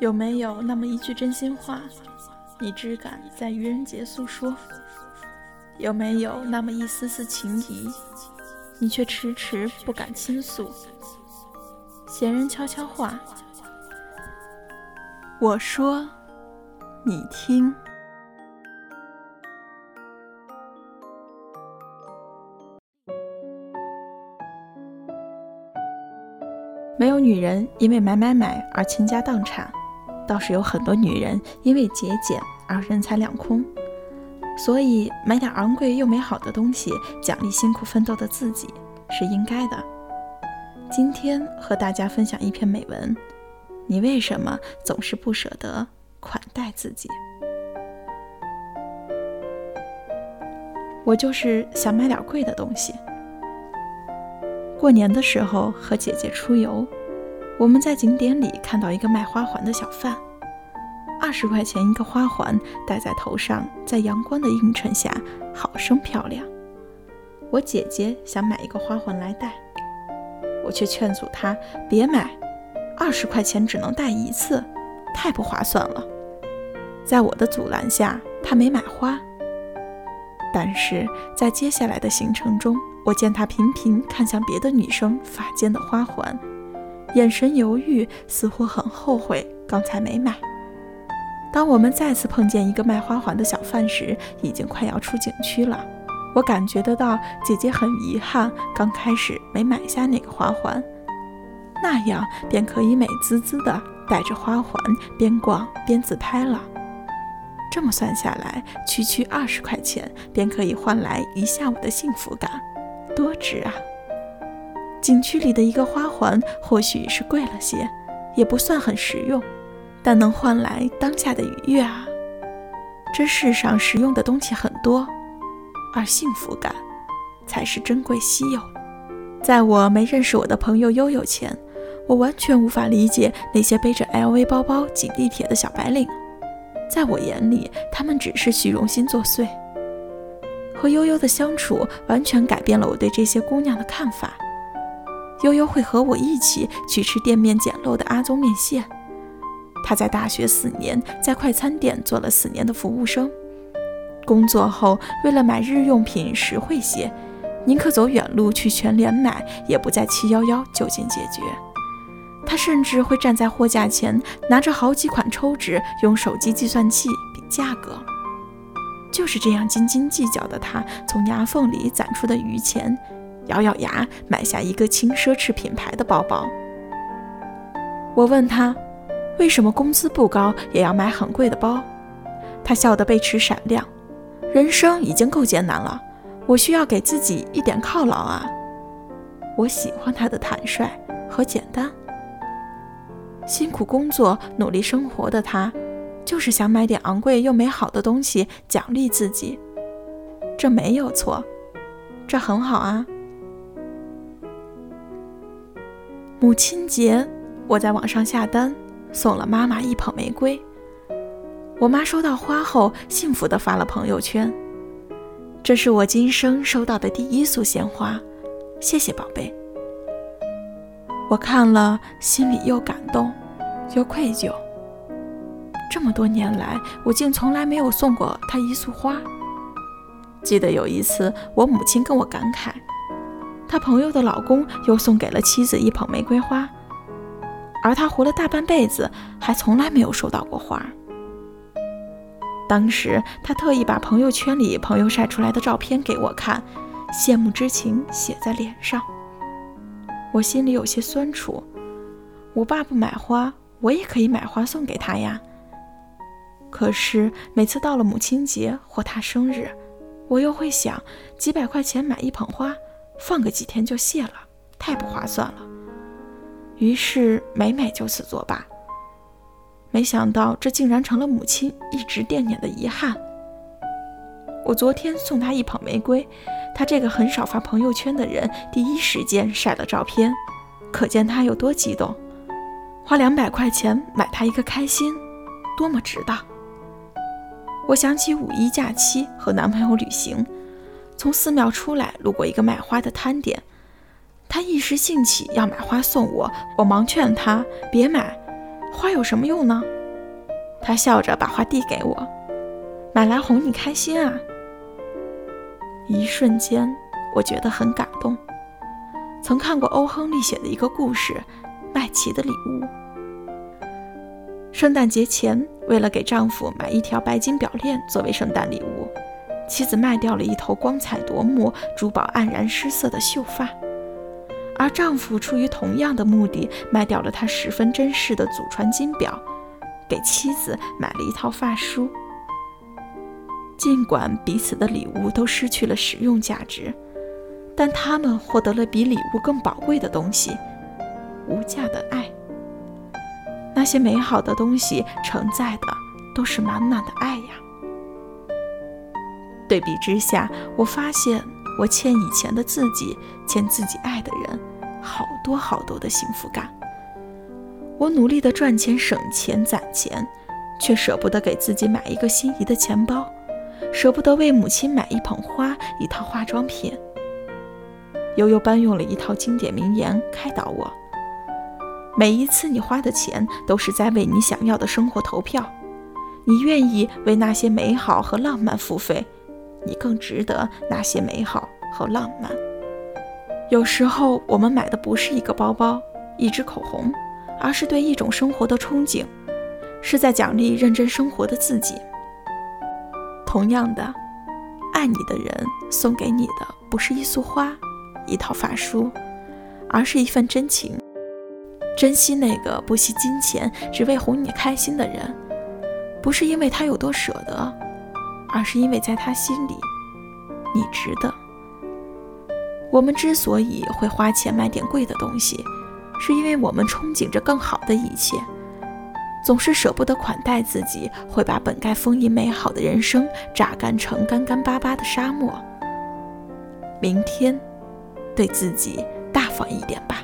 有没有那么一句真心话，你只敢在愚人节诉说？有没有那么一丝丝情谊，你却迟迟不敢倾诉？闲人悄悄话，我说，你听。没有女人因为买买买而倾家荡产，倒是有很多女人因为节俭而人财两空。所以买点昂贵又美好的东西，奖励辛苦奋斗的自己是应该的。今天和大家分享一篇美文：你为什么总是不舍得款待自己？我就是想买点贵的东西。过年的时候和姐姐出游，我们在景点里看到一个卖花环的小贩，二十块钱一个花环，戴在头上，在阳光的映衬下，好生漂亮。我姐姐想买一个花环来戴，我却劝阻她别买，二十块钱只能戴一次，太不划算了。在我的阻拦下，她没买花。但是在接下来的行程中，我见她频频看向别的女生发间的花环，眼神犹豫，似乎很后悔刚才没买。当我们再次碰见一个卖花环的小贩时，已经快要出景区了。我感觉得到姐姐很遗憾刚开始没买下那个花环，那样便可以美滋滋的带着花环边逛边自拍了。这么算下来，区区二十块钱便可以换来一下午的幸福感，多值啊！景区里的一个花环或许是贵了些，也不算很实用，但能换来当下的愉悦啊！这世上实用的东西很多，而幸福感才是珍贵稀有。在我没认识我的朋友悠悠前，我完全无法理解那些背着 LV 包包挤地铁的小白领。在我眼里，他们只是虚荣心作祟。和悠悠的相处完全改变了我对这些姑娘的看法。悠悠会和我一起去吃店面简陋的阿宗面线。她在大学四年，在快餐店做了四年的服务生。工作后，为了买日用品实惠些，宁可走远路去全联买，也不在七幺幺就近解决。他甚至会站在货架前，拿着好几款抽纸，用手机计算器比价格。就是这样斤斤计较的他，从牙缝里攒出的余钱，咬咬牙买下一个轻奢侈品牌的包包。我问他，为什么工资不高也要买很贵的包？他笑得背齿闪亮。人生已经够艰难了，我需要给自己一点犒劳啊！我喜欢他的坦率和简单。辛苦工作、努力生活的他，就是想买点昂贵又美好的东西奖励自己。这没有错，这很好啊。母亲节，我在网上下单，送了妈妈一捧玫瑰。我妈收到花后，幸福地发了朋友圈：“这是我今生收到的第一束鲜花，谢谢宝贝。”我看了，心里又感动，又愧疚。这么多年来，我竟从来没有送过她一束花。记得有一次，我母亲跟我感慨，她朋友的老公又送给了妻子一捧玫瑰花，而他活了大半辈子，还从来没有收到过花。当时，他特意把朋友圈里朋友晒出来的照片给我看，羡慕之情写在脸上。我心里有些酸楚，我爸不买花，我也可以买花送给他呀。可是每次到了母亲节或他生日，我又会想，几百块钱买一捧花，放个几天就谢了，太不划算了。于是每每就此作罢。没想到这竟然成了母亲一直惦念的遗憾。我昨天送他一捧玫瑰。他这个很少发朋友圈的人，第一时间晒了照片，可见他有多激动。花两百块钱买他一个开心，多么值当！我想起五一假期和男朋友旅行，从寺庙出来，路过一个卖花的摊点，他一时兴起要买花送我，我忙劝他别买，花有什么用呢？他笑着把花递给我，买来哄你开心啊。一瞬间，我觉得很感动。曾看过欧亨利写的一个故事，《麦琪的礼物》。圣诞节前，为了给丈夫买一条白金表链作为圣诞礼物，妻子卖掉了一头光彩夺目、珠宝黯然失色的秀发，而丈夫出于同样的目的，卖掉了他十分珍视的祖传金表，给妻子买了一套发梳。尽管彼此的礼物都失去了实用价值，但他们获得了比礼物更宝贵的东西——无价的爱。那些美好的东西承载的都是满满的爱呀。对比之下，我发现我欠以前的自己，欠自己爱的人，好多好多的幸福感。我努力的赚钱、省钱、攒钱，却舍不得给自己买一个心仪的钱包。舍不得为母亲买一捧花，一套化妆品。悠悠搬用了一套经典名言开导我：每一次你花的钱，都是在为你想要的生活投票。你愿意为那些美好和浪漫付费，你更值得那些美好和浪漫。有时候，我们买的不是一个包包、一支口红，而是对一种生活的憧憬，是在奖励认真生活的自己。同样的，爱你的人送给你的不是一束花、一套发梳，而是一份真情。珍惜那个不惜金钱只为哄你开心的人，不是因为他有多舍得，而是因为在他心里，你值得。我们之所以会花钱买点贵的东西，是因为我们憧憬着更好的一切。总是舍不得款待自己，会把本该丰盈美好的人生榨干成干干巴巴的沙漠。明天，对自己大方一点吧。